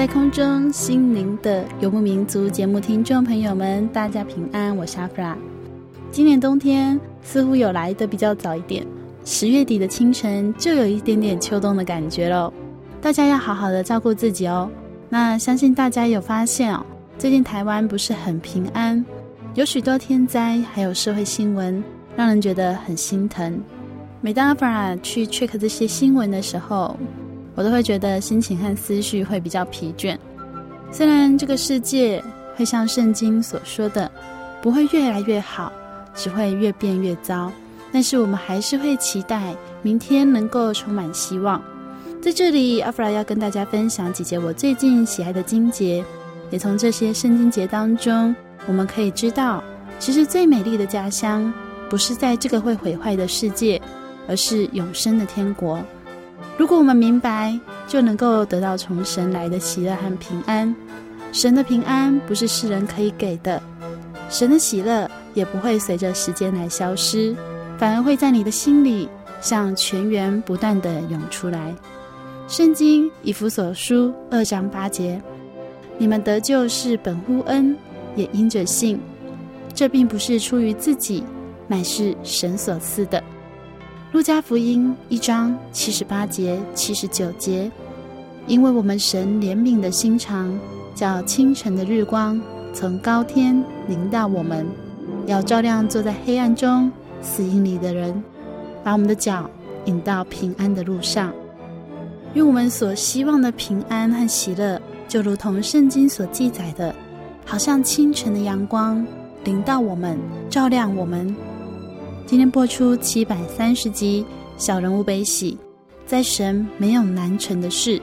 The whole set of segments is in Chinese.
在空中，心灵的游牧民族节目听众朋友们，大家平安，我是阿弗拉。今年冬天似乎有来得比较早一点，十月底的清晨就有一点点秋冬的感觉了。大家要好好的照顾自己哦。那相信大家有发现哦，最近台湾不是很平安，有许多天灾，还有社会新闻，让人觉得很心疼。每当阿弗拉去 check 这些新闻的时候，我都会觉得心情和思绪会比较疲倦。虽然这个世界会像圣经所说的，不会越来越好，只会越变越糟，但是我们还是会期待明天能够充满希望。在这里，阿弗拉要跟大家分享几节我最近喜爱的经节，也从这些圣经节当中，我们可以知道，其实最美丽的家乡不是在这个会毁坏的世界，而是永生的天国。如果我们明白，就能够得到从神来的喜乐和平安。神的平安不是世人可以给的，神的喜乐也不会随着时间来消失，反而会在你的心里像泉源不断地涌出来。圣经以弗所书二章八节：你们得救是本乎恩，也因着信。这并不是出于自己，乃是神所赐的。路加福音一章七十八节、七十九节，因为我们神怜悯的心肠，叫清晨的日光从高天临到我们，要照亮坐在黑暗中死荫里的人，把我们的脚引到平安的路上。用我们所希望的平安和喜乐，就如同圣经所记载的，好像清晨的阳光临到我们，照亮我们。今天播出七百三十集《小人物悲喜》，在神没有难成的事。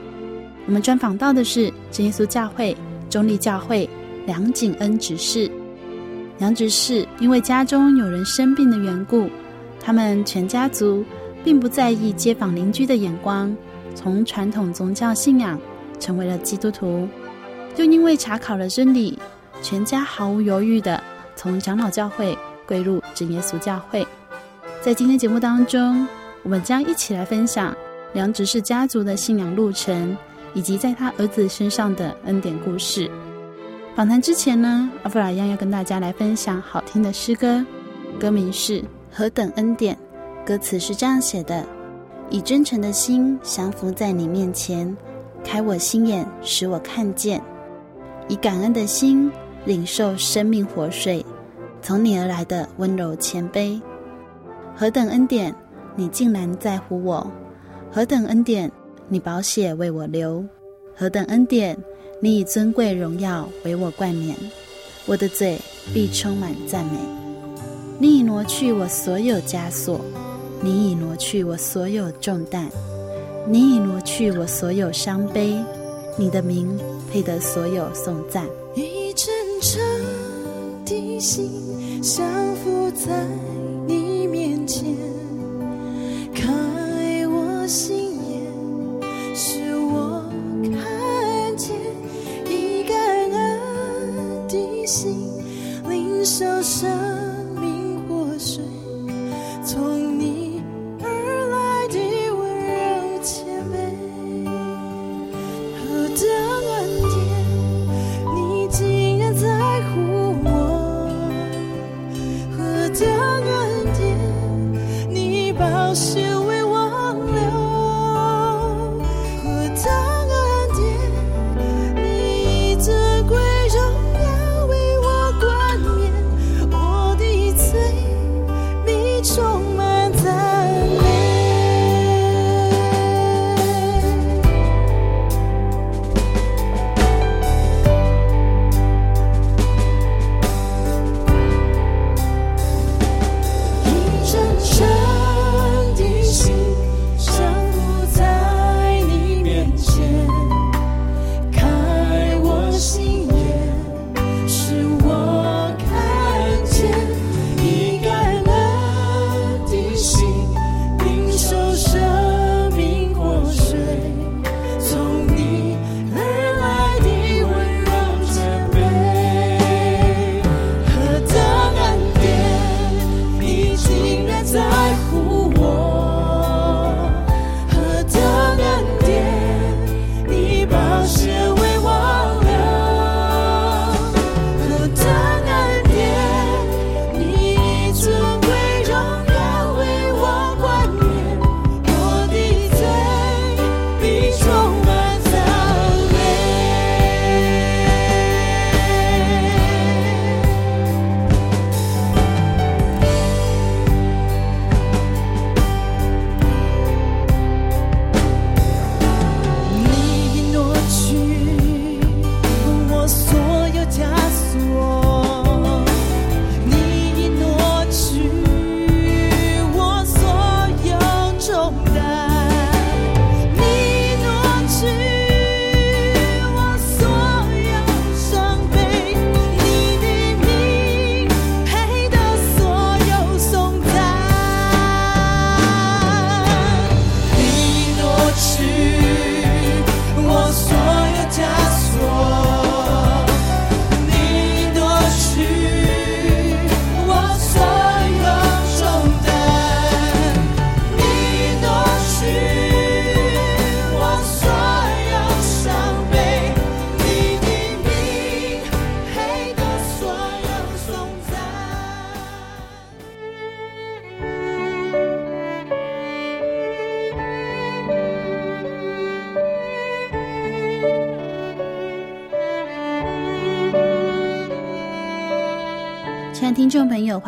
我们专访到的是真耶稣教会中立教会梁景恩执事。梁执事因为家中有人生病的缘故，他们全家族并不在意街坊邻居的眼光，从传统宗教信仰成为了基督徒。就因为查考了真理，全家毫无犹豫地从长老教会归入真耶稣教会。在今天节目当中，我们将一起来分享梁执事家族的信仰路程，以及在他儿子身上的恩典故事。访谈之前呢，阿弗拉一样要跟大家来分享好听的诗歌，歌名是《何等恩典》，歌词是这样写的：以真诚的心降服在你面前，开我心眼，使我看见；以感恩的心领受生命活水，从你而来的温柔谦卑。何等恩典，你竟然在乎我；何等恩典，你宝血为我流；何等恩典，你以尊贵荣耀为我冠冕。我的嘴必充满赞美。你已挪去我所有枷锁，你已挪去我所有重担，你已挪去我所有伤悲。你的名配得所有颂赞。心降服在你面前，开我心眼，使我看见，一个人的心，灵受伤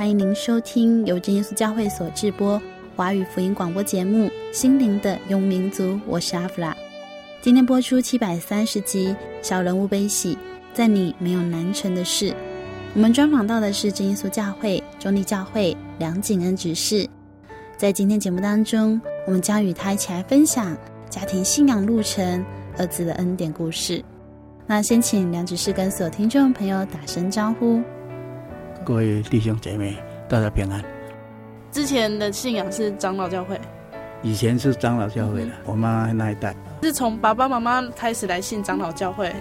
欢迎您收听由真耶稣教会所制播华语福音广播节目《心灵的游民族》，我是阿弗拉。今天播出七百三十集《小人物悲喜》，在你没有难成的事。我们专访到的是真耶稣教会中立教会梁景恩执事。在今天节目当中，我们将与他一起来分享家庭信仰路程、儿子的恩典故事。那先请梁执事跟所有听众朋友打声招呼。各位弟兄姐妹，大家平安。之前的信仰是长老教会，以前是长老教会的，嗯、我妈那一代是从爸爸妈妈开始来信长老教会。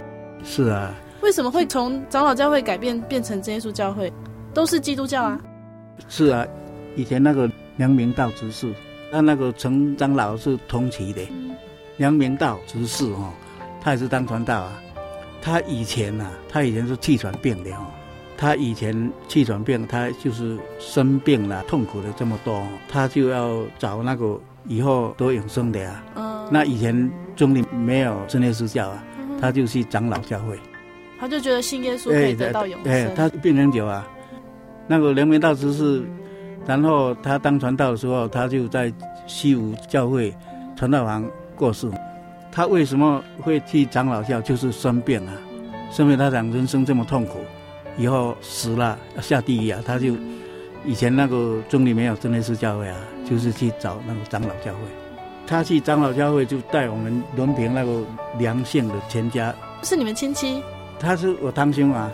是啊，为什么会从长老教会改变变成真耶稣教会？都是基督教啊。是啊，以前那个梁明道执事，他那个陈长老是同期的。嗯、梁明道执事哦，他也是当传道啊。他以前呐、啊，他以前是气喘病的哦。他以前气喘病，他就是生病了，痛苦的这么多，他就要找那个以后多永生的呀、啊。嗯。那以前中里没有真耶稣教啊，嗯、他就去长老教会。他就觉得信耶稣可以得到永生。哎，他病很久啊。那个梁明道执事，然后他当传道的时候，他就在西湖教会传道房过世。他为什么会去长老教？就是生病啊，生病他讲人生这么痛苦。以后死了要下地狱啊！他就以前那个中里没有真耶稣教会啊，就是去找那个长老教会。他去长老教会就带我们伦平那个梁姓的全家。是你们亲戚？他是我堂兄啊。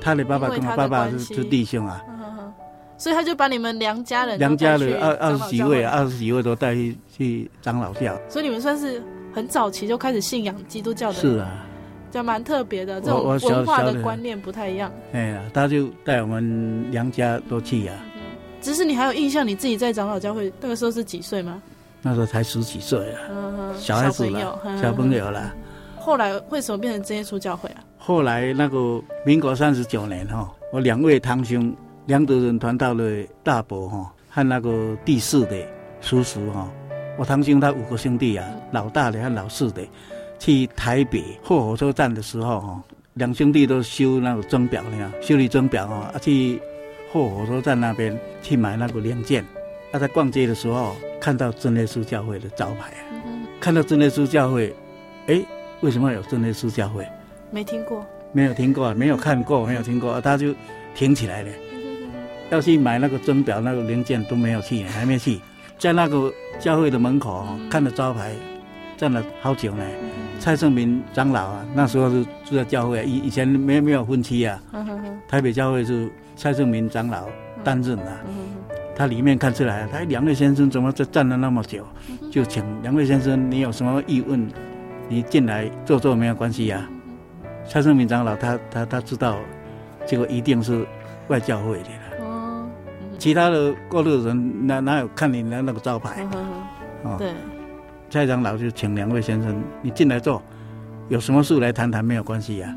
他的爸爸跟我爸爸是是弟兄啊。所以他就把你们梁家人梁家的二二十几位啊，二十几位都带去去长老教。所以你们算是很早期就开始信仰基督教的。是啊。这蛮特别的，这种文化的观念不太一样。哎呀，他就带我们娘家都去呀、啊。只是你还有印象，你自己在长老教会那个时候是几岁吗？那时候才十几岁啊，嗯、小孩子了，小朋友了。后来为什么变成真耶稣教会啊？后来那个民国三十九年哈，我两位堂兄梁德仁传道的大伯哈，和那个第四的叔叔哈，我堂兄他五个兄弟啊，老大的和老四的，去台北后火车站的时候哈，两兄弟都修那个钟表呢，修理钟表啊，去后火车站那边去买那个零件。他在逛街的时候看到真耶稣教会的招牌啊，看到真耶稣教会，哎。为什么有真耶稣教会？没听过，没有听过，没有看过，没有听过，他就挺起来了。要去买那个钟表那个零件都没有去，还没去，在那个教会的门口看着招牌，站了好久呢。蔡胜明长老啊，那时候是住在教会，以以前没没有分期啊。台北教会是蔡胜明长老担任的，他里面看出来，他两位先生怎么在站了那么久？就请两位先生，你有什么疑问？你进来坐坐没有关系呀、啊，蔡胜明长老他他他知道，这个一定是外教会的了。哦，其他的过路人哪哪有看你的那个招牌？哦，对，蔡长老就请两位先生，你进来坐，有什么事来谈谈没有关系呀、啊。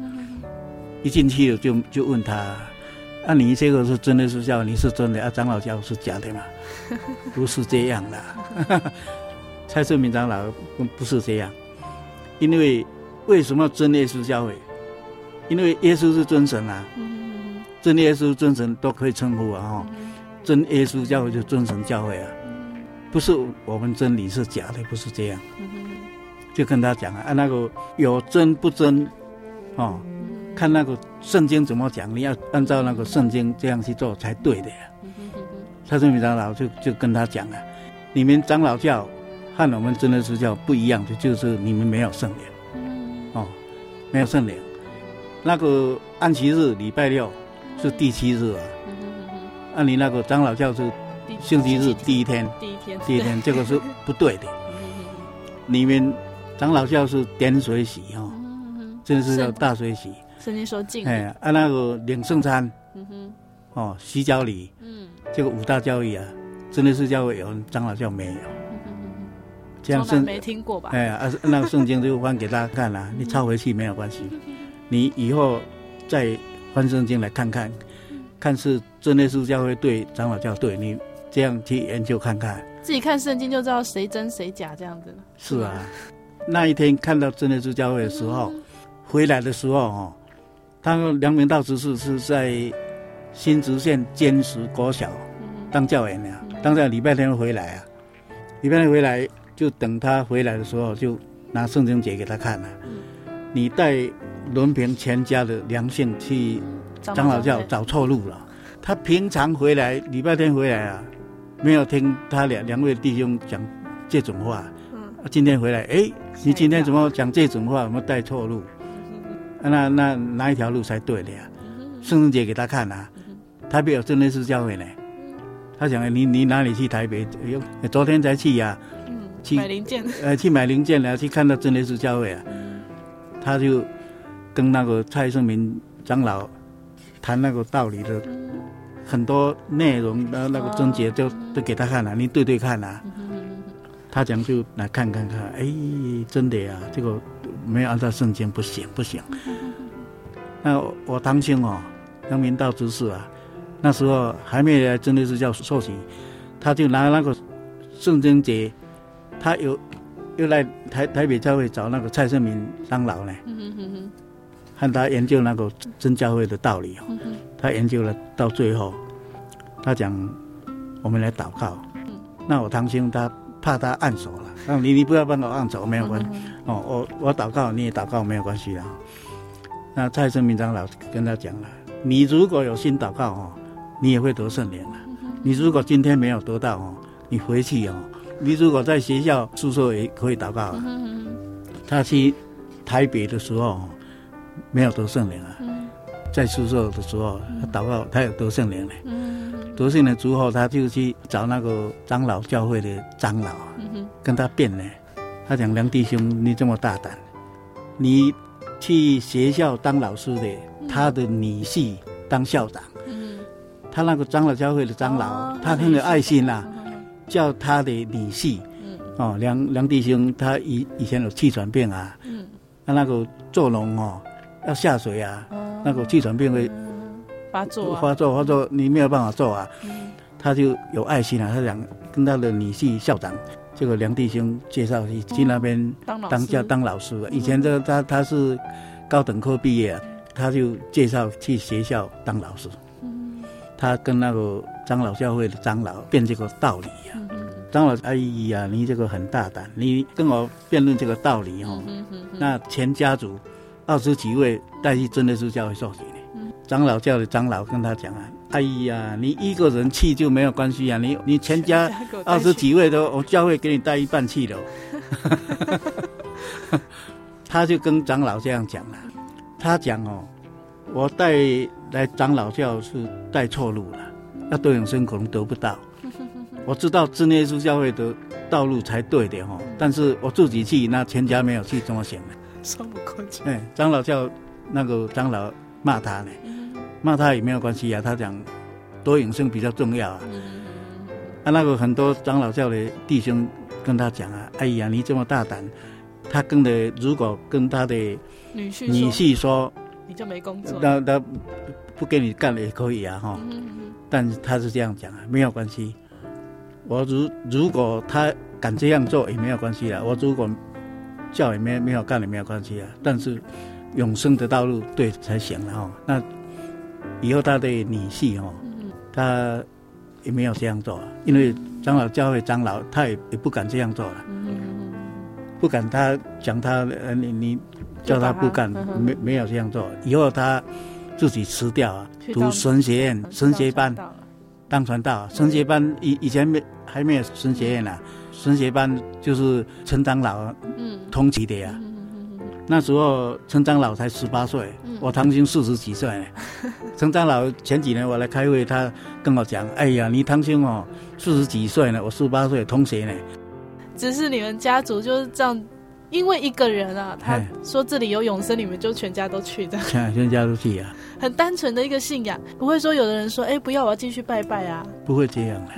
一进去了就就问他，啊，你这个是真的是教，你是真的啊？长老教是假的嘛？不是这样的，蔡胜明长老不不是这样。因为为什么真耶稣教会？因为耶稣是真神啊，真耶稣真神都可以称呼啊哈，真耶稣教会就真神教会啊，不是我们真理是假的，不是这样，就跟他讲啊，那个有真不真，哦，看那个圣经怎么讲，你要按照那个圣经这样去做才对的。呀。蔡胜明长老就就跟他讲啊，你们长老教。和我们真的是教不一样的就是你们没有圣灵，哦，没有圣灵。那个安息日礼拜六是第七日啊，按你那个长老教是星期日第一天，第一天，第一天，这个是不对的。你们长老教是点水洗哈，真的是叫大水洗。圣经说敬。哎，啊那个领圣餐，嗯哼哦，洗脚礼，嗯，这个五大教义啊，真的是教会有，长老教没有。这样圣没听过吧？哎呀，啊，那个圣经就翻给大家看了，你抄回去没有关系。你以后再翻圣经来看看，看是真的是教会对，长老教对，你这样去研究看看。自己看圣经就知道谁真谁假这样子。是啊，那一天看到真耶稣教会的时候，回来的时候哦，他说梁明道执事是在新竹县尖石国小当教员呀，当在礼拜天回来啊，礼拜天回来。就等他回来的时候，就拿圣经节给他看了。你带伦平全家的良性去长老教找错路了。他平常回来礼拜天回来啊，没有听他两两位弟兄讲这种话。今天回来，哎，你今天怎么讲这种话？有没有带错路？那那哪一条路才对的呀？圣经节给他看啊，台北有真耶稣教会呢。他讲，你你哪里去台北？哎，昨天才去呀。去买零件，呃，去买零件了，去看到真耶稣教会啊，他就跟那个蔡胜明长老谈那个道理的很多内容，然后那个章节就都给他看了，你对对看啊。他讲就来看看看，哎，真的呀，这个没有按照圣经不行不行。那我堂兄哦，杨明道执事啊，那时候还没来真的是叫受洗，他就拿那个圣经节。他有又来台台北教会找那个蔡胜明长老呢，和他研究那个真教会的道理哦。他研究了到最后，他讲我们来祷告。那我堂兄他怕他按手了，那你你不要帮我按手没有关系哦，我我祷告你也祷告没有关系啊。那蔡胜明长老跟他讲了，你如果有心祷告哦，你也会得圣灵了。你如果今天没有得到哦，你回去哦。你如果在学校宿舍也可以祷告啊。他去台北的时候没有得圣灵啊，在宿舍的时候他祷告，他有得圣灵呢。得圣灵之后，他就去找那个长老教会的长老啊，跟他辩呢。他讲梁弟兄，你这么大胆，你去学校当老师的，他的女婿当校长。嗯，他那个长老教会的长老，哦、他很有爱心呐、啊，嗯、叫他的女婿。嗯，哦，梁梁弟兄，他以以前有气喘病啊。嗯，他那个做农哦，要下水啊，哦、那个气喘病会发作、啊、发作发作，你没有办法做啊。嗯，他就有爱心啊，他想跟他的女婿校长。这个梁弟兄介绍去去那边当教当老师，以前这个他他是高等科毕业，他就介绍去学校当老师。他跟那个长老教会的长老辩这个道理呀。长老阿姨呀，你这个很大胆，你跟我辩论这个道理哦。那全家族二十几位带去真耶稣教会受洗呢。长老教的长老跟他讲啊。哎呀，你一个人去就没有关系啊！你你全家二十几位都，我教会给你带一半去了。他就跟长老这样讲了，他讲哦，我带来长老教是带错路了，要得永生可能得不到。我知道真耶稣教会的道路才对的哦，但是我自己去，那全家没有去，怎么行呢？说不过去。哎，长老教那个长老骂他呢。骂他也没有关系啊，他讲多永生比较重要啊。嗯、啊，那个很多长老教的弟兄跟他讲啊，哎呀，你这么大胆，他跟的如果跟他的女婿女婿说，你就没工作，那那不给你干了也可以啊，哈。嗯、但是他是这样讲啊，没有关系。我如如果他敢这样做也没有关系啊，我如果叫也没没有干也没有关系啊。但是永生的道路对才行了哈，那。以后他的女婿哦，他也没有这样做，因为长老教会长老他也也不敢这样做了，不敢他讲他呃你你叫他不干，没没有这样做。以后他自己辞掉啊，读神学院神学班，当传道。神学班以以前没还没有神学院呢，神学班就是陈长老通缉的呀。那时候陈长老才十八岁，我堂兄四十几岁。陈长老前几年我来开会，他跟我讲：“哎呀，你堂兄哦，四十几岁呢，我十八岁，同学呢。”只是你们家族就是这样，因为一个人啊，他说这里有永生，你们就全家都去的。全 全家都去啊。很单纯的一个信仰，不会说有的人说：“哎，不要，我要继续拜拜啊。”不会这样的。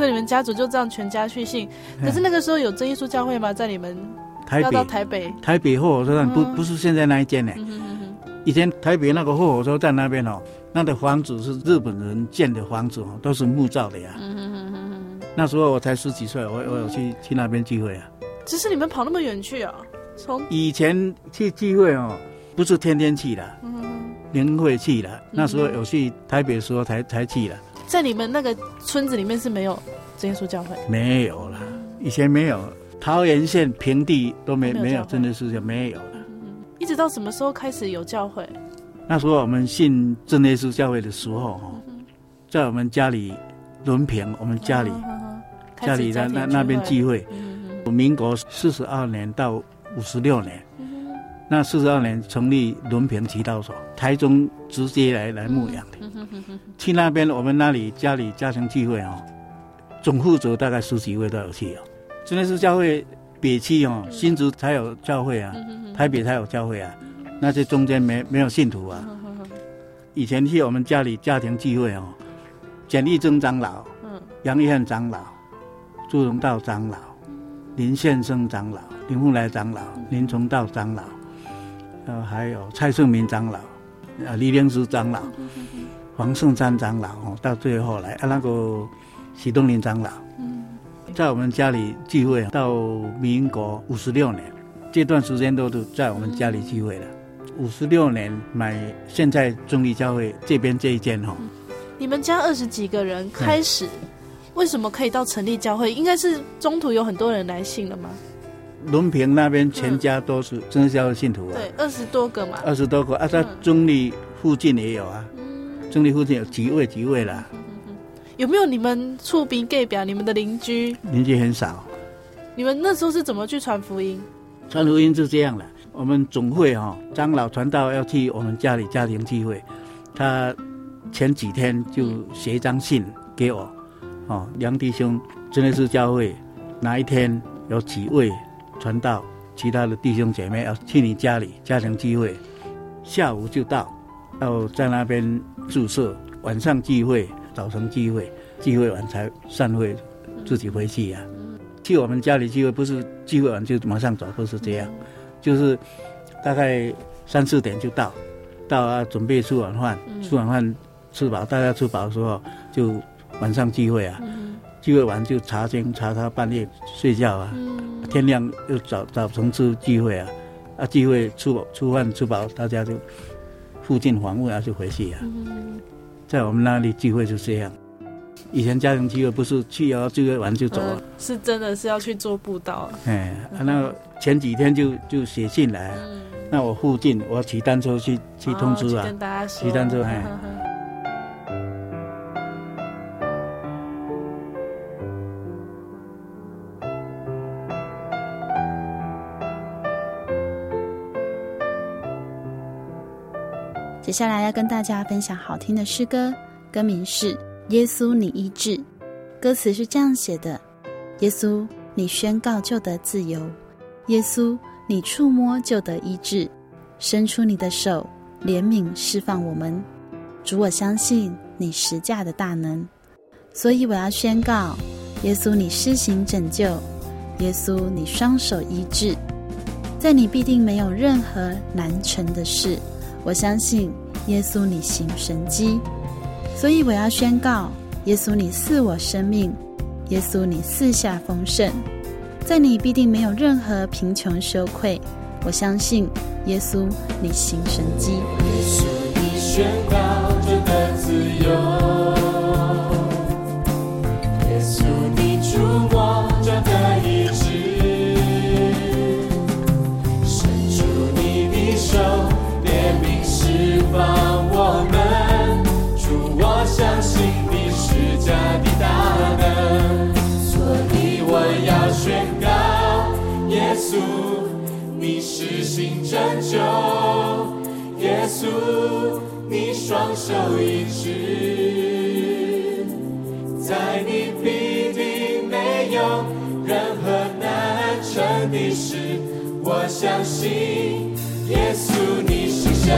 所以你们家族就这样全家去信，可是那个时候有真耶稣教会吗？在你们要到台北，台北货火车站不不是现在那一间呢？以前台北那个货火车站那边哦，那的房子是日本人建的房子哦，都是木造的呀。那时候我才十几岁，我我有去去那边聚会啊。只是你们跑那么远去啊？从以前去聚会哦，不是天天去的，年会去的。那时候有去台北的时候才才去的。在你们那个村子里面是没有真耶稣教会，没有了，以前没有，桃园县平地都没没有真的是就没有了。一直到什么时候开始有教会？那时候我们信真耶稣教会的时候，在我们家里轮平，我们家里家里在那那边聚会。民国四十二年到五十六年，那四十二年成立伦平祈祷所，台中直接来来牧养的。去那边，我们那里家里家庭聚会哦，总负责大概十几位都有去哦。真的是教会北区哦，新竹才有教会啊，台北才有教会啊，那些中间没没有信徒啊。以前去我们家里家庭聚会哦，简立正长老，杨玉汉长老，朱荣道长老，林宪生长老，林凤来长老，林崇道长老，呃，还有蔡顺明长老，啊，李灵芝长老。黄圣山长老哦，到最后来啊，那个许东林长老，在我们家里聚会到民国五十六年，这段时间都是在我们家里聚会的。五十六年买现在中立教会这边这一间哈。你们家二十几个人开始，为什么可以到成立教会？应该是中途有很多人来信了吗？伦平那边全家都是真教的信徒啊。对，二十多个嘛。二十多个啊，在中立附近也有啊。中立附近有几位几位啦？有没有你们厝边隔表你们的邻居？邻居很少。你们那时候是怎么去传福音？传福音是这样的，我们总会哈、哦、长老传道要去我们家里家庭聚会，他前几天就写一张信给我，哦，梁弟兄真的是教会哪一天有几位传道，其他的弟兄姐妹要去你家里家庭聚会，下午就到，要在那边住宿，晚上聚会，早晨聚会，聚会完才散会，自己回去呀、去我们家里聚会不是聚会完就马上走，不是这样，就是大概三四点就到，到啊准备吃晚饭，吃晚饭。吃饱，大家吃饱的时候就晚上聚会啊，聚会完就查经查到半夜睡觉啊，嗯、天亮又早早晨吃聚会啊，啊聚会吃饱吃饭吃饱，大家就附近访问啊就回去啊，嗯、在我们那里聚会就这样。以前家庭聚会不是去啊聚会完就走是真的是要去做布道。哎，啊、那前几天就就写信来，嗯、那我附近我骑单车去去通知啊，骑单车哎。接下来要跟大家分享好听的诗歌，歌名是《耶稣你医治》，歌词是这样写的：耶稣，你宣告就得自由；耶稣，你触摸就得医治，伸出你的手，怜悯释放我们。主，我相信你十架的大能，所以我要宣告：耶稣，你施行拯救；耶稣，你双手医治，在你必定没有任何难成的事。我相信耶稣，你行神迹，所以我要宣告：耶稣，你赐我生命；耶稣，你赐下丰盛，在你必定没有任何贫穷羞愧。我相信耶稣，你行神迹。耶稣，你宣告真的自由；大能，所以我要宣告：耶稣，你施行拯救；耶稣，你双手医治，在你必定没有任何难成的事。我相信耶稣，你是神。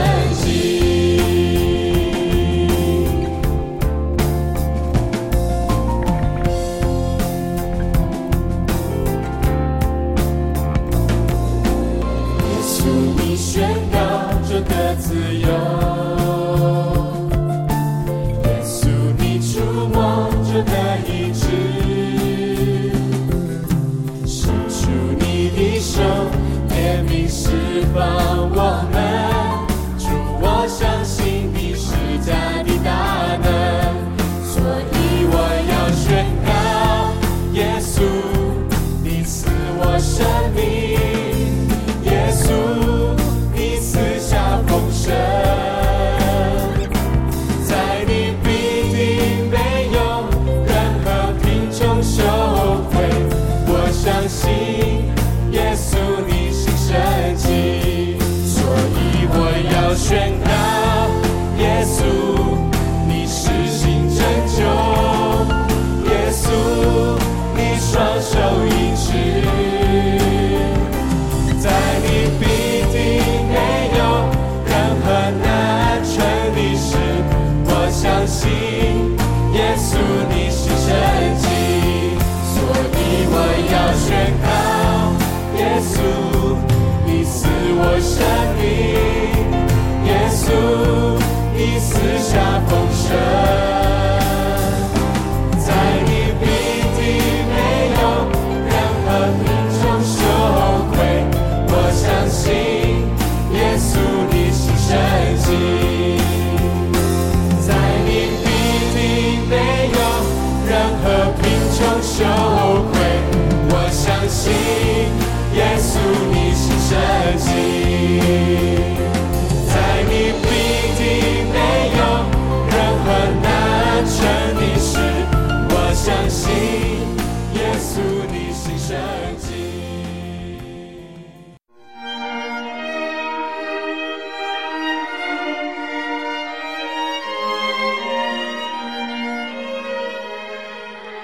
耶稣，你是神迹，所以我要宣告：耶稣，你赐我生命。耶稣，你赐下丰。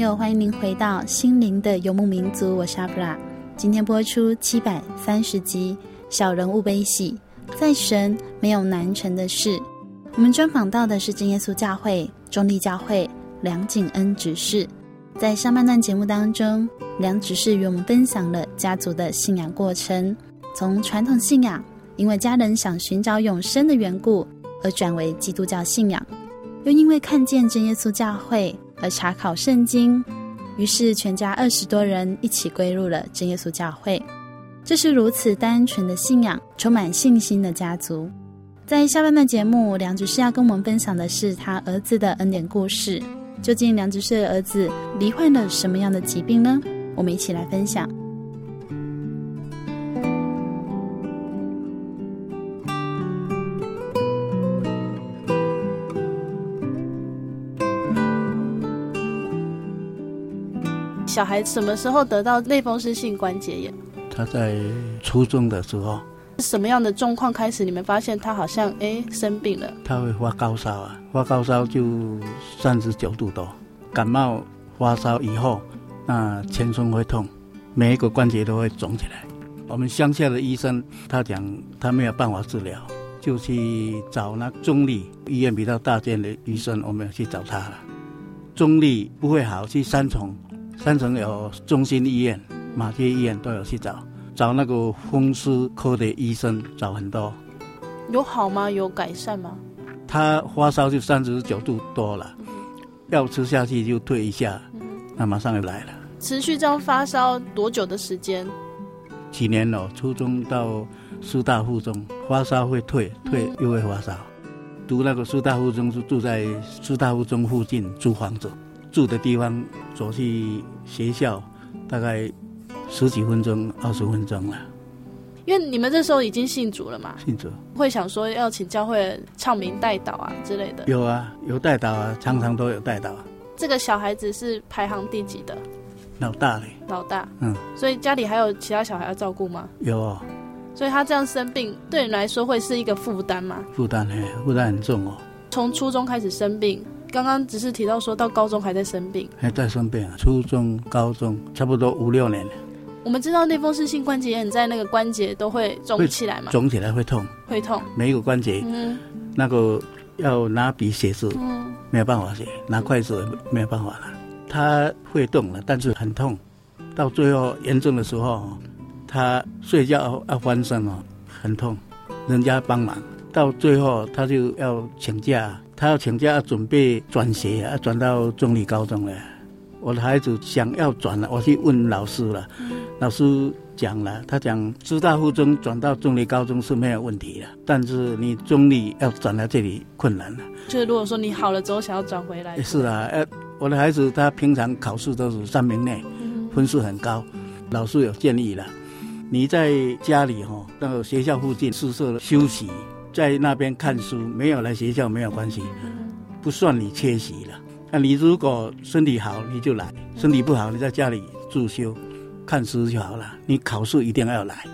友，欢迎您回到《心灵的游牧民族》，我是阿布拉。今天播出七百三十集《小人物悲喜》，在神没有难成的事。我们专访到的是真耶稣教会中立教会梁景恩执事。在上半段节目当中，梁执事与我们分享了家族的信仰过程，从传统信仰因为家人想寻找永生的缘故而转为基督教信仰，又因为看见真耶稣教会。而查考圣经，于是全家二十多人一起归入了真耶稣教会。这是如此单纯的信仰，充满信心的家族。在下半段节目，梁执事要跟我们分享的是他儿子的恩典故事。究竟梁执事的儿子罹患了什么样的疾病呢？我们一起来分享。小孩什么时候得到类风湿性关节炎？他在初中的时候。什么样的状况开始？你们发现他好像哎生病了？他会发高烧啊，发高烧就三十九度多。感冒发烧以后，那全身会痛，每一个关节都会肿起来。我们乡下的医生他讲他没有办法治疗，就去找那中立医院比较大间的医生，我们要去找他了。中立不会好，去三重。三重有中心医院、马街医院都有去找，找那个风湿科的医生找很多，有好吗？有改善吗？他发烧就三十九度多了，药吃下去就退一下，那马上就来了。持续这样发烧多久的时间？几年了，初中到师大附中，发烧会退，退又会发烧。读那个师大附中是住在师大附中附近租房子。住的地方走去学校，大概十几分钟、二十分钟了。因为你们这时候已经信主了嘛？信主会想说要请教会唱名代祷啊之类的。有啊，有代祷啊，常常都有代祷。这个小孩子是排行第几的？老大嘞。老大。嗯。所以家里还有其他小孩要照顾吗？有哦。所以他这样生病，对你来说会是一个负担吗？负担哎，负担很重哦。从初中开始生病，刚刚只是提到说到高中还在生病，还在生病啊。初中、高中差不多五六年。我们知道类风湿性关节炎在那个关节都会肿起来嘛？肿起来会痛，会痛。每一个关节，嗯，那个要拿笔写字，嗯，没有办法写，拿筷子也没有办法了。他会动了，但是很痛。到最后严重的时候，他睡觉要翻身哦，很痛，人家帮忙。到最后他就要请假，他要请假要准备转学，要转到中坜高中了。我的孩子想要转了，我去问老师了，老师讲了，他讲师大附中转到中坜高中是没有问题的，但是你中立要转到这里困难了。就是如果说你好了之后想要转回来，是啊，呃，我的孩子他平常考试都是三名内，分数很高，老师有建议了，你在家里哈，到学校附近宿舍休息，在那边看书，没有来学校没有关系，不算你缺席了。那你如果身体好，你就来；身体不好，你在家里住休，看书就好了。你考试一定要来，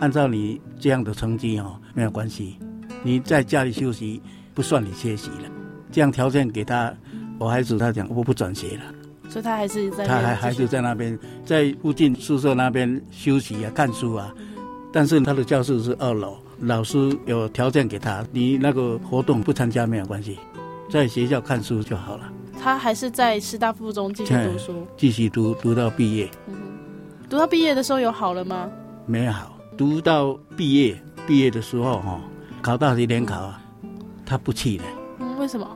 按照你这样的成绩哦，没有关系。你在家里休息，不算你缺席了。这样条件给他，我孩子他讲我不转学了，所以他还是在他还还是在那边，在附近宿舍那边休息啊，看书啊。但是他的教室是二楼，老师有条件给他，你那个活动不参加没有关系，在学校看书就好了。他还是在师大附中继续读书，继续读读到毕业。嗯，读到毕业的时候有好了吗？没有好，读到毕业，毕业的时候哈，考大学联考啊，他不去了。嗯，为什么？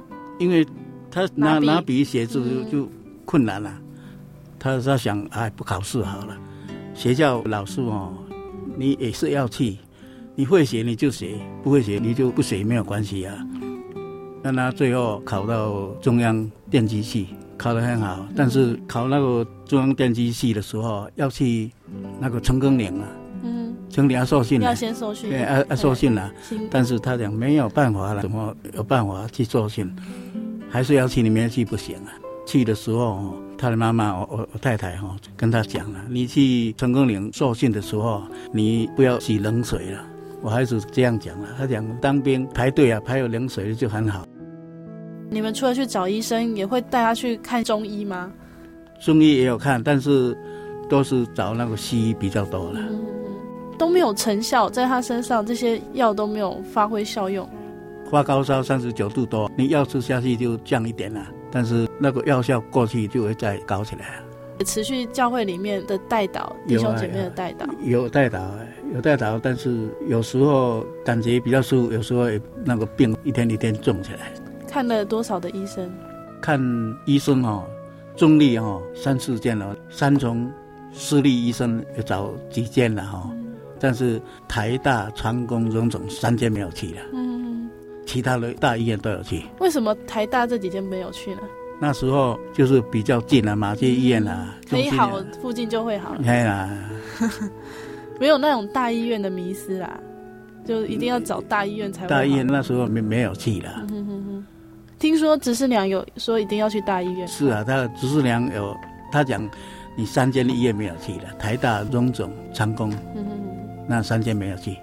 因为他拿拿笔写字就就困难了。嗯，他他想哎，不考试好了。学校老师哦，你也是要去，你会写你就写，不会写你就不写，没有关系啊。让他最后考到中央电机系，考得很好。但是考那个中央电机系的时候，要去那个成功岭啊，嗯，成岭要受训，要先受训，对，要要受训了。但是他讲没有办法了，怎么有办法去受训？还是要去，里面去不行啊。去的时候，他的妈妈，我我我太太哈，跟他讲了，你去成功岭受训的时候，你不要洗冷水了。我孩子这样讲了，他讲当兵排队啊，排有冷水就很好。你们除了去找医生，也会带他去看中医吗？中医也有看，但是都是找那个西医比较多了。嗯，都没有成效，在他身上这些药都没有发挥效用。发高烧三十九度多，你药吃下去就降一点了，但是那个药效过去就会再高起来。持续教会里面的代祷，弟兄姐妹的代祷，有代祷，有代祷，但是有时候感觉比较舒服，有时候那个病一天一天重起来。看了多少的医生？看医生哦，中立哦，三四间了，三重私立医生有找几间了哈，嗯、但是台大、长工、荣总三间没有去了，嗯，其他的大医院都有去。为什么台大这几间没有去呢？那时候就是比较近了嘛，这医院啊，可以好，附近就会好了。对啊，没有那种大医院的迷失啦，就一定要找大医院才。大医院那时候没没有去了。嗯哼哼听说执事娘有说一定要去大医院。是啊，他执事娘有，他讲你三间医院没有去了，台大、荣总、长工，嗯、哼哼那三间没有去。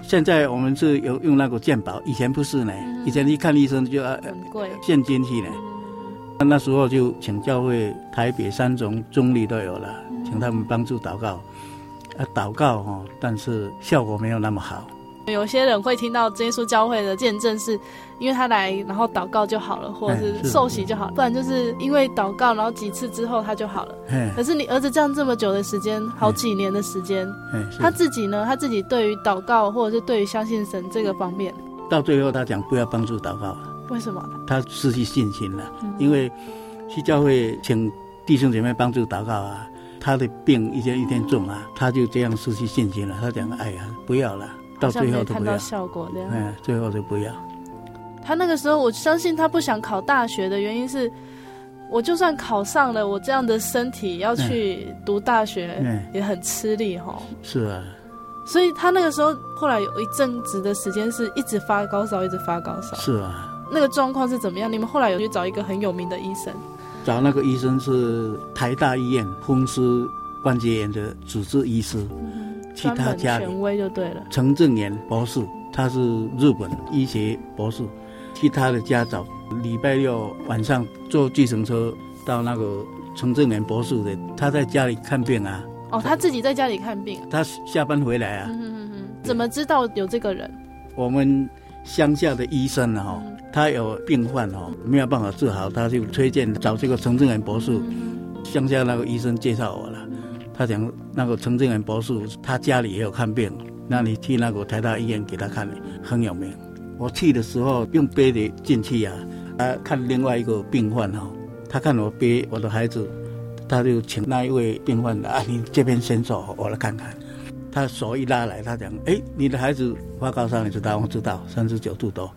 现在我们是有用那个健保，以前不是呢，嗯、以前一看医生就要很贵，现金去呢。那时候就请教会台北三种、中立都有了，请他们帮助祷告，啊，祷告哈，但是效果没有那么好。有些人会听到耶稣教会的见证，是因为他来，然后祷告就好了，或者是受洗就好了，不然就是因为祷告，然后几次之后他就好了。可是你儿子这样这么久的时间，好几年的时间，他自己呢？他自己对于祷告，或者是对于相信神这个方面，到最后他讲不要帮助祷告。为什么？他失去信心了，因为去教会请弟兄姐妹帮助祷告啊，他的病一天一天重啊，他就这样失去信心了。他讲：“哎呀，不要了。”到最后都看到效果这样，嗯，最后就不要。他那个时候，我相信他不想考大学的原因是，我就算考上了，我这样的身体要去读大学也很吃力哈。是啊，所以他那个时候后来有一阵子的时间是一直发高烧，一直发高烧。是啊，那个状况是怎么样？你们后来有去找一个很有名的医生？找那个医生是台大医院风湿关节炎的主治医师。去他家里，权威就对了。陈正元博士，他是日本医学博士，去他的家找。礼拜六晚上坐计程车到那个陈正元博士的，他在家里看病啊。哦，他自己在家里看病。他下班回来啊。嗯嗯嗯。怎么知道有这个人？我们乡下的医生哈，他有病患哦，没有办法治好，他就推荐找这个陈正元博士。乡下那个医生介绍我了，他讲那个陈正元博士，他家里也有看病，那你去那个台大医院给他看，很有名。我去的时候用背的进去啊，他看另外一个病患哈，他看我背我的孩子，他就请那一位病患啊，你这边先坐，我来看看。他手一拉来，他讲，哎，你的孩子发高烧，你知道？我知道，三十九度多，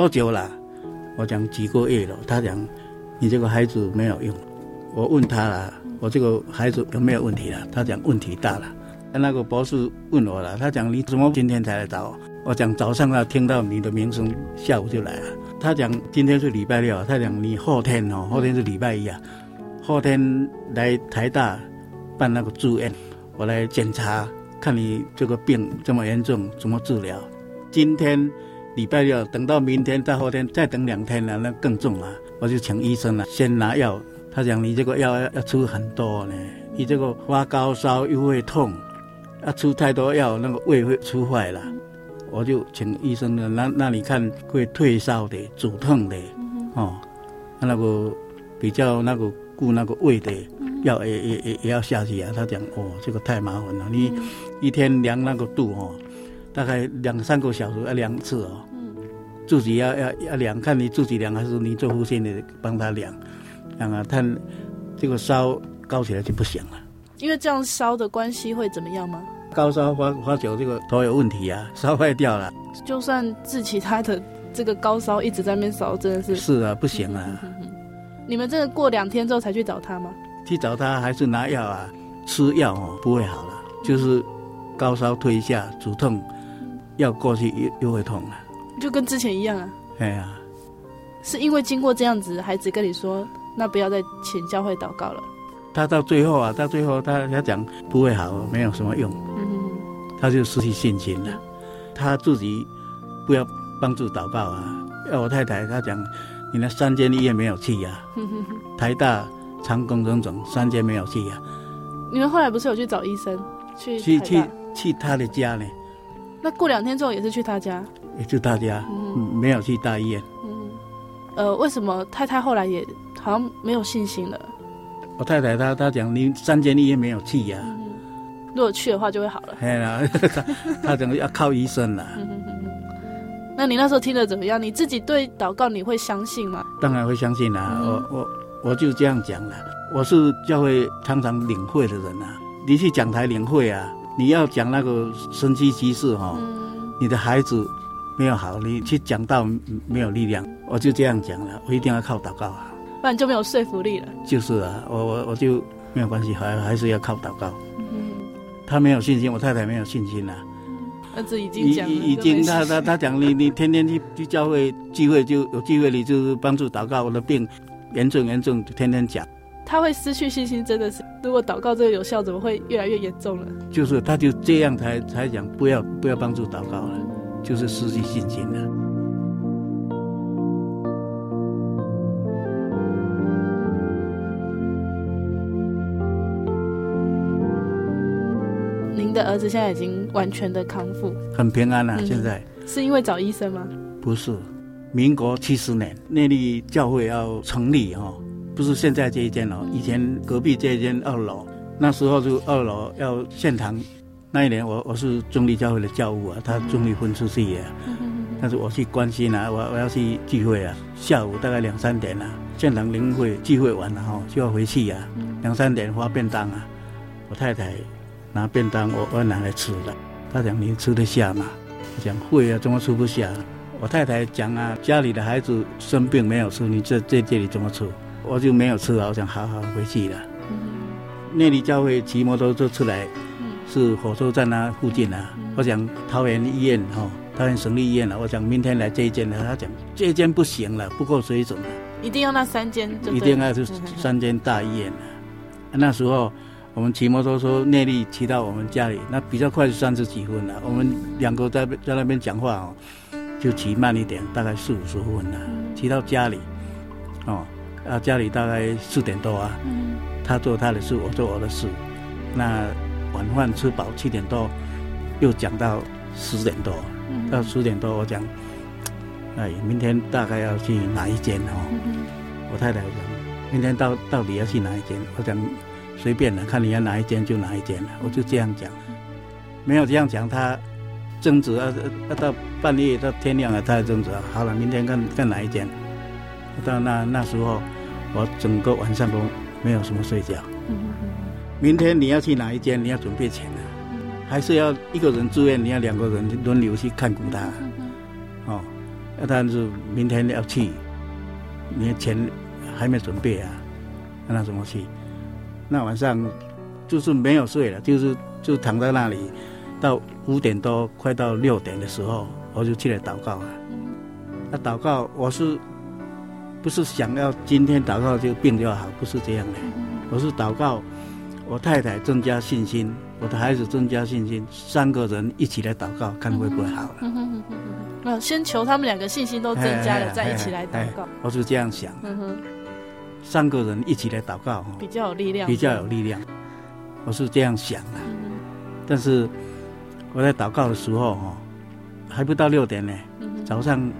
多久了？我讲几个月了。他讲，你这个孩子没有用。我问他了，我这个孩子有没有问题了？他讲问题大了。那个博士问我了，他讲你怎么今天才来找我？我讲早上啊听到你的名声，下午就来了。他讲今天是礼拜六，他讲你后天哦，后天是礼拜一啊，后天来台大办那个住院，我来检查，看你这个病这么严重，怎么治疗？今天礼拜六，等到明天到后天再等两天了，那更重了。我就请医生了，先拿药。他讲你这个药要要出很多呢，你这个发高烧又会痛，要吃太多药，那个胃会出坏了。我就请医生了，那那你看会退烧的、止痛的，哦，那个比较那个顾那个胃的药也也也也要下去啊。他讲哦，这个太麻烦了，你一天量那个度哦，大概两三个小时要量一次哦，自己要要要量，看你自己量还是你做护士的帮他量。啊，他这个烧高起来就不行了，因为这样烧的关系会怎么样吗？高烧发发久，这个头有问题啊，烧坏掉了。就算治其他的，这个高烧一直在那边烧，真的是是啊，不行啊。你们真的过两天之后才去找他吗？去找他还是拿药啊？吃药哦，不会好了，就是高烧退一下，止痛，药过去又又会痛了，就跟之前一样啊。哎呀，是因为经过这样子，孩子跟你说。那不要再请教会祷告了。他到最后啊，到最后他他讲不会好，没有什么用，嗯、他就失去信心了。他自己不要帮助祷告啊。要我太太，他讲你那三间医院没有去呀、啊，台大、长庚种种三间没有去呀、啊。你们后来不是有去找医生去去去去他的家呢？那过两天之后也是去他家，也去他家，嗯、没有去大医院。嗯，呃，为什么太太后来也？好像没有信心了。我太太她她讲，你三间医院没有去呀、啊嗯，如果去的话就会好了。哎呀，她讲要靠医生了、嗯。那你那时候听得怎么样？你自己对祷告你会相信吗？当然会相信啦、啊嗯。我我我就这样讲了。我是教会常常领会的人啊。你去讲台领会啊，你要讲那个神迹奇事哈，你的孩子没有好，你去讲道没有力量。我就这样讲了，我一定要靠祷告啊。不然就没有说服力了。就是啊，我我我就没有关系，还还是要靠祷告。嗯，他没有信心，我太太没有信心了、啊。儿子已经讲了，已经他他他讲你你天天去去教会聚会就有机会，你就是帮助祷告。我的病严重严重，就天天讲。他会失去信心，真的是。如果祷告这个有效，怎么会越来越严重了？就是他就这样才才讲不要不要帮助祷告了，就是失去信心了。您的儿子现在已经完全的康复，很平安了、啊嗯。现在是因为找医生吗？不是，民国七十年内地教会要成立哦，不是现在这一间哦，以前隔壁这一间二楼，那时候就二楼要献堂。那一年我我是中立教会的教务啊，他中立分出去啊，但是我去关心啊，我我要去聚会啊，下午大概两三点啊，献堂灵会聚会完了哈，就要回去啊，两三点发便当啊，我太太。拿便当，我我拿来吃了。他讲，你吃得下吗？我讲会啊，怎么吃不下？我太太讲啊，家里的孩子生病没有吃，你这在这里怎么吃？我就没有吃啊。我想好好回去了。嗯。内坜教会骑摩托车出来，是火车站那附近啊。我讲桃园医院哈，桃园省立医院啊。我讲明天来这一间的，他讲这一间不行了，不够水准了。一定要那三间，一定要是三间大医院。那时候。我们骑摩托车内力骑到我们家里，那比较快是三十几分了。我们两个在在那边讲话哦，就骑慢一点，大概四五十分了。骑到家里，哦，啊家里大概四点多啊。他做他的事，我做我的事。那晚饭吃饱七点多，又讲到十点多。到十点多我讲，哎，明天大概要去哪一间哦？我太太讲，明天到到底要去哪一间？我讲。随便了，看你要哪一间就哪一间了，我就这样讲，没有这样讲，他争执啊，到半夜到天亮了，他还争执。好了，明天看看哪一间。到那那时候，我整个晚上都没有什么睡觉。明天你要去哪一间？你要准备钱啊，还是要一个人住院？你要两个人轮流去看顾他。哦，那但是明天要去，你的钱还没准备啊，那他怎么去？那晚上就是没有睡了，就是就躺在那里，到五点多快到六点的时候，我就起来祷告啊。那祷告我是不是想要今天祷告就病就好？不是这样的，我是祷告我太太增加信心，我的孩子增加信心，三个人一起来祷告，看会不会好了。嗯嗯嗯。先求他们两个信心都增加了，再一起来祷告。我是这样想。嗯哼。三个人一起来祷告，比较有力量。比较有力量，我是这样想的。嗯、但是我在祷告的时候，哈，还不到六点呢。嗯、早上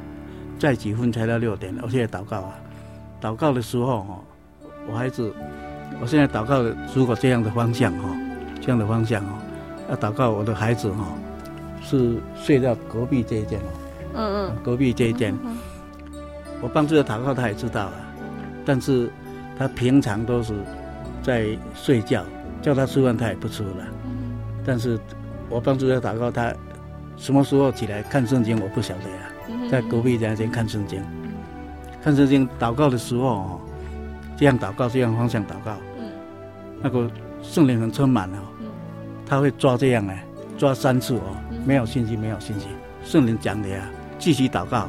再几分才到六点，我现在祷告啊。祷告的时候，哈，我孩子，我现在祷告，如果这样的方向，哈，这样的方向，哈，要祷告我的孩子，哈，是睡到隔壁这一间，嗯嗯，隔壁这一间，嗯嗯、我帮助他祷告，他也知道啊。但是，他平常都是在睡觉，叫他吃饭他也不吃了。但是，我帮助他祷告，他什么时候起来看圣经我不晓得呀。在隔壁这间看圣经，看圣经祷告的时候哦，这样祷告，这样方向祷告，那个圣灵很充满哦，他会抓这样哎，抓三次哦，没有信心，没有信心。圣灵讲的呀，继续祷告，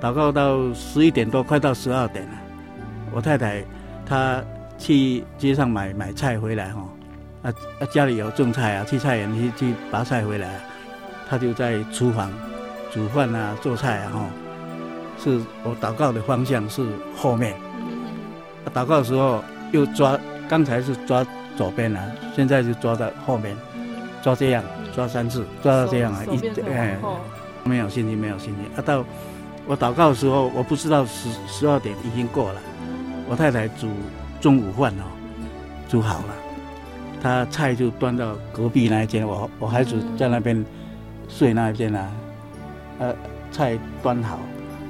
祷告到十一点多，快到十二点了。我太太她去街上买买菜回来哈，啊啊家里有种菜啊，去菜园去去拔菜回来，她就在厨房煮饭啊做菜啊哈，是我祷告的方向是后面，祷告的时候又抓，刚才是抓左边啊，现在就抓到后面，抓这样抓三次，抓到这样啊一哎没有信心没有信心啊，到我祷告的时候我不知道十十二点已经过了。我太太煮中午饭哦，煮好了，她菜就端到隔壁那一间，我我孩子在那边睡那一间啊，呃，菜端好，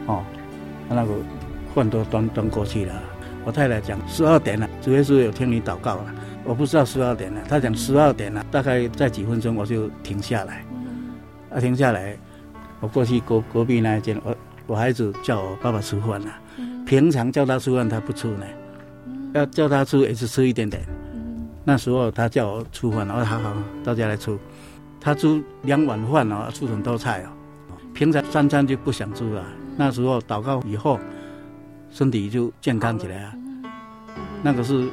哦，那个饭都端端过去了。我太太讲十二点了，主耶稣有听你祷告了，我不知道十二点了，他讲十二点了，大概在几分钟我就停下来，啊，停下来，我过去隔隔壁那一间，我我孩子叫我爸爸吃饭了。平常叫他吃饭，他不吃呢。要叫他吃，也是吃一点点。那时候他叫我吃饭，我说好好，大家来吃。他吃两碗饭哦，吃很多菜哦。平常三餐就不想吃了。那时候祷告以后，身体就健康起来啊。那个是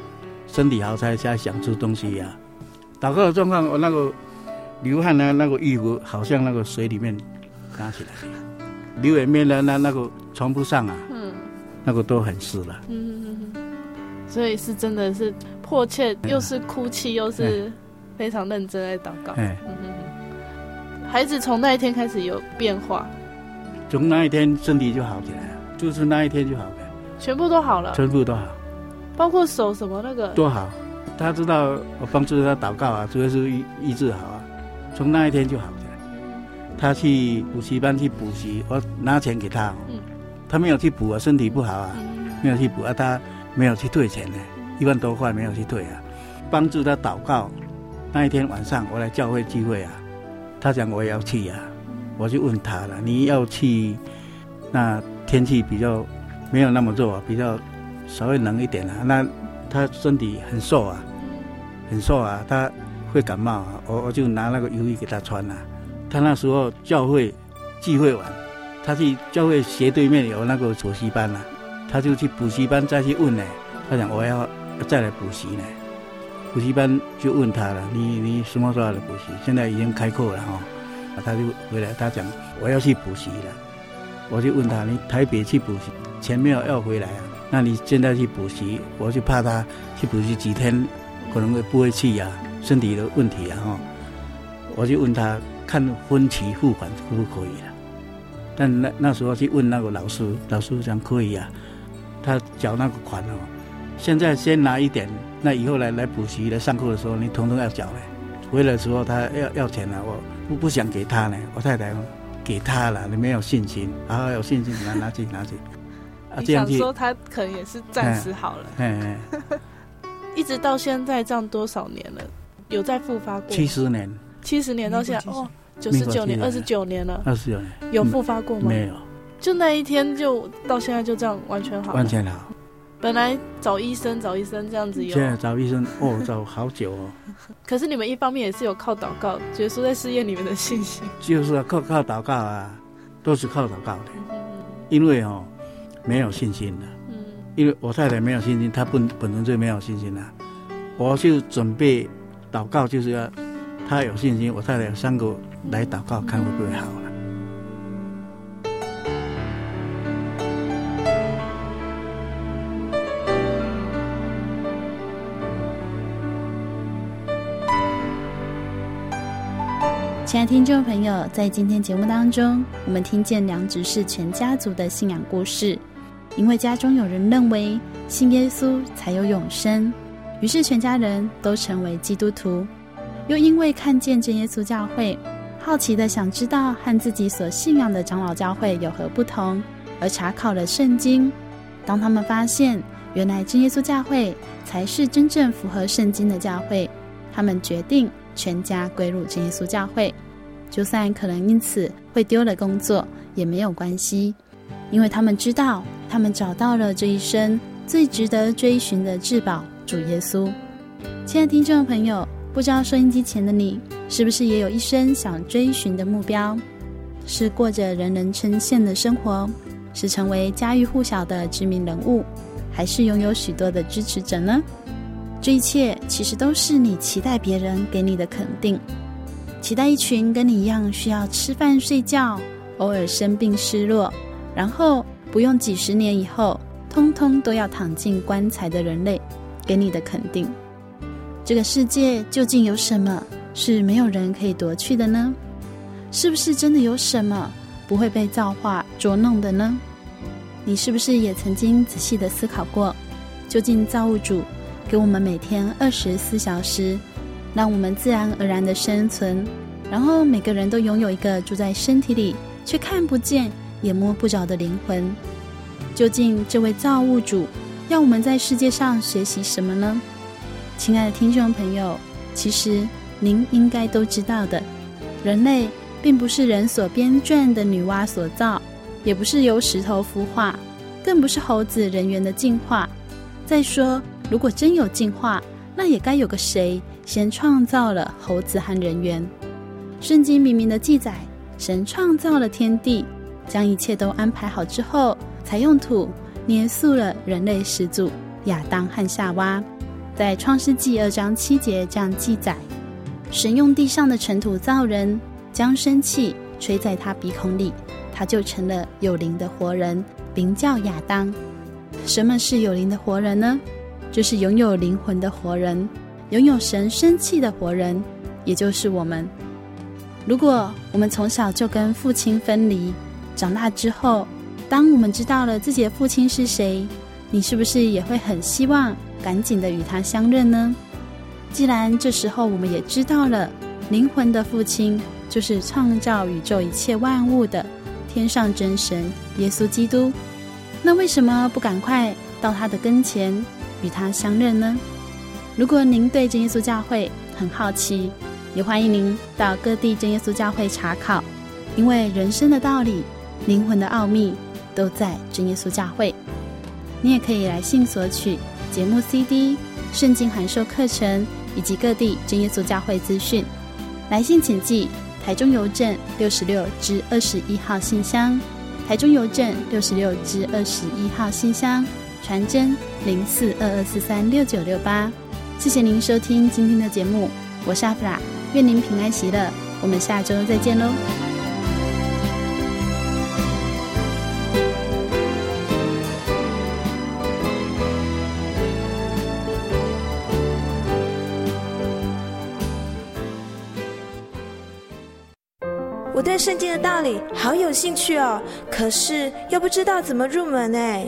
身体好才才想吃东西呀。祷告的状况，我那个流汗呢，那个衣服好像那个水里面拿起来，流眼面呢那那个穿不上啊。嗯。那个都很湿了，嗯，所以是真的是迫切，又是哭泣，又是非常认真在祷告。孩子从那一天开始有变化，从那一天身体就好起来了，就是那一天就好了，全部都好了，全部都好，包括手什么那个都好。他知道我帮助他祷告啊，主要是医医治好啊，从那一天就好起来。他去补习班去补习，我拿钱给他。嗯。他没有去补啊，身体不好啊，没有去补啊，他没有去退钱呢，一万多块没有去退啊，帮助他祷告。那一天晚上我来教会聚会啊，他讲我也要去啊，我就问他了，你要去，那天气比较没有那么热，比较稍微冷一点啊，那他身体很瘦啊，很瘦啊，他会感冒啊，我我就拿那个雨衣给他穿啊，他那时候教会聚会完。他去教会斜对面有那个补习班呐，他就去补习班再去问呢。他讲我要再来补习呢，补习班就问他了，你你什么时候来补习？现在已经开课了哈，他就回来，他讲我要去补习了。我就问他，你台北去补习，钱没有要回来啊？那你现在去补习，我就怕他去补习几天，可能会不会去呀、啊？身体的问题啊哈。我就问他，看分期付款可不可以啊？但那那时候去问那个老师，老师讲可以啊，他缴那个款哦。现在先拿一点，那以后来来补习来上课的时候，你统统要缴嘞。回来的时候他要要钱了，我不不想给他呢。我太太给他了，你没有信心，然后有信心拿拿去拿去。啊，这样说他可能也是暂时好了。嗯嗯。一直到现在这样多少年了？有再复发过？七十年。七十年到现在哦，九十九年，二十九年了。二十九年。有复发过吗？没有。就那一天，就到现在就这样完全好。完全好。本来找医生找医生这样子有，现在找医生哦，找好久哦。可是你们一方面也是有靠祷告，觉得说在试验你们的信心。就是靠靠祷告啊，都是靠祷告的。因为哦，没有信心的。嗯。因为我太太没有信心，她本本身就没有信心了。我就准备祷告，就是要她有信心，我太太有三个来祷告，看会不会好。亲爱的听众朋友，在今天节目当中，我们听见梁执事全家族的信仰故事。因为家中有人认为信耶稣才有永生，于是全家人都成为基督徒。又因为看见真耶稣教会，好奇的想知道和自己所信仰的长老教会有何不同，而查考了圣经。当他们发现原来真耶稣教会才是真正符合圣经的教会，他们决定全家归入真耶稣教会。就算可能因此会丢了工作，也没有关系，因为他们知道，他们找到了这一生最值得追寻的至宝——主耶稣。亲爱的听众朋友，不知道收音机前的你，是不是也有一生想追寻的目标？是过着人人称羡的生活，是成为家喻户晓的知名人物，还是拥有许多的支持者呢？这一切其实都是你期待别人给你的肯定。期待一群跟你一样需要吃饭睡觉、偶尔生病失落，然后不用几十年以后，通通都要躺进棺材的人类给你的肯定。这个世界究竟有什么是没有人可以夺去的呢？是不是真的有什么不会被造化捉弄的呢？你是不是也曾经仔细的思考过，究竟造物主给我们每天二十四小时，让我们自然而然的生存，然后每个人都拥有一个住在身体里却看不见也摸不着的灵魂。究竟这位造物主要我们在世界上学习什么呢？亲爱的听众朋友，其实您应该都知道的，人类并不是人所编撰的女娲所造，也不是由石头孵化，更不是猴子人猿的进化。再说，如果真有进化，那也该有个谁先创造了猴子和人猿。圣经明明的记载，神创造了天地，将一切都安排好之后，才用土捏塑了人类始祖亚当和夏娃。在创世纪二章七节这样记载：神用地上的尘土造人，将生气吹在他鼻孔里，他就成了有灵的活人，名叫亚当。什么是有灵的活人呢？就是拥有灵魂的活人，拥有神生气的活人，也就是我们。如果我们从小就跟父亲分离，长大之后，当我们知道了自己的父亲是谁，你是不是也会很希望赶紧的与他相认呢？既然这时候我们也知道了，灵魂的父亲就是创造宇宙一切万物的天上真神耶稣基督，那为什么不赶快到他的跟前？与他相认呢？如果您对真耶稣教会很好奇，也欢迎您到各地真耶稣教会查考，因为人生的道理、灵魂的奥秘都在真耶稣教会。你也可以来信索取节目 CD、圣经函授课程以及各地真耶稣教会资讯。来信请寄台中邮政六十六至二十一号信箱，台中邮政六十六至二十一号信箱。传真零四二二四三六九六八，谢谢您收听今天的节目，我是阿弗拉，愿您平安喜乐，我们下周再见喽。我对圣经的道理好有兴趣哦，可是又不知道怎么入门哎。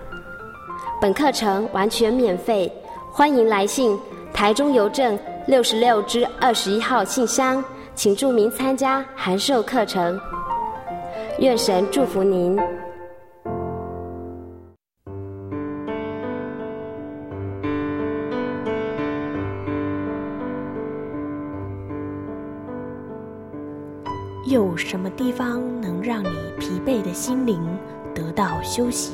本课程完全免费，欢迎来信台中邮政六十六支二十一号信箱，请注明参加函授课程。愿神祝福您。有什么地方能让你疲惫的心灵得到休息？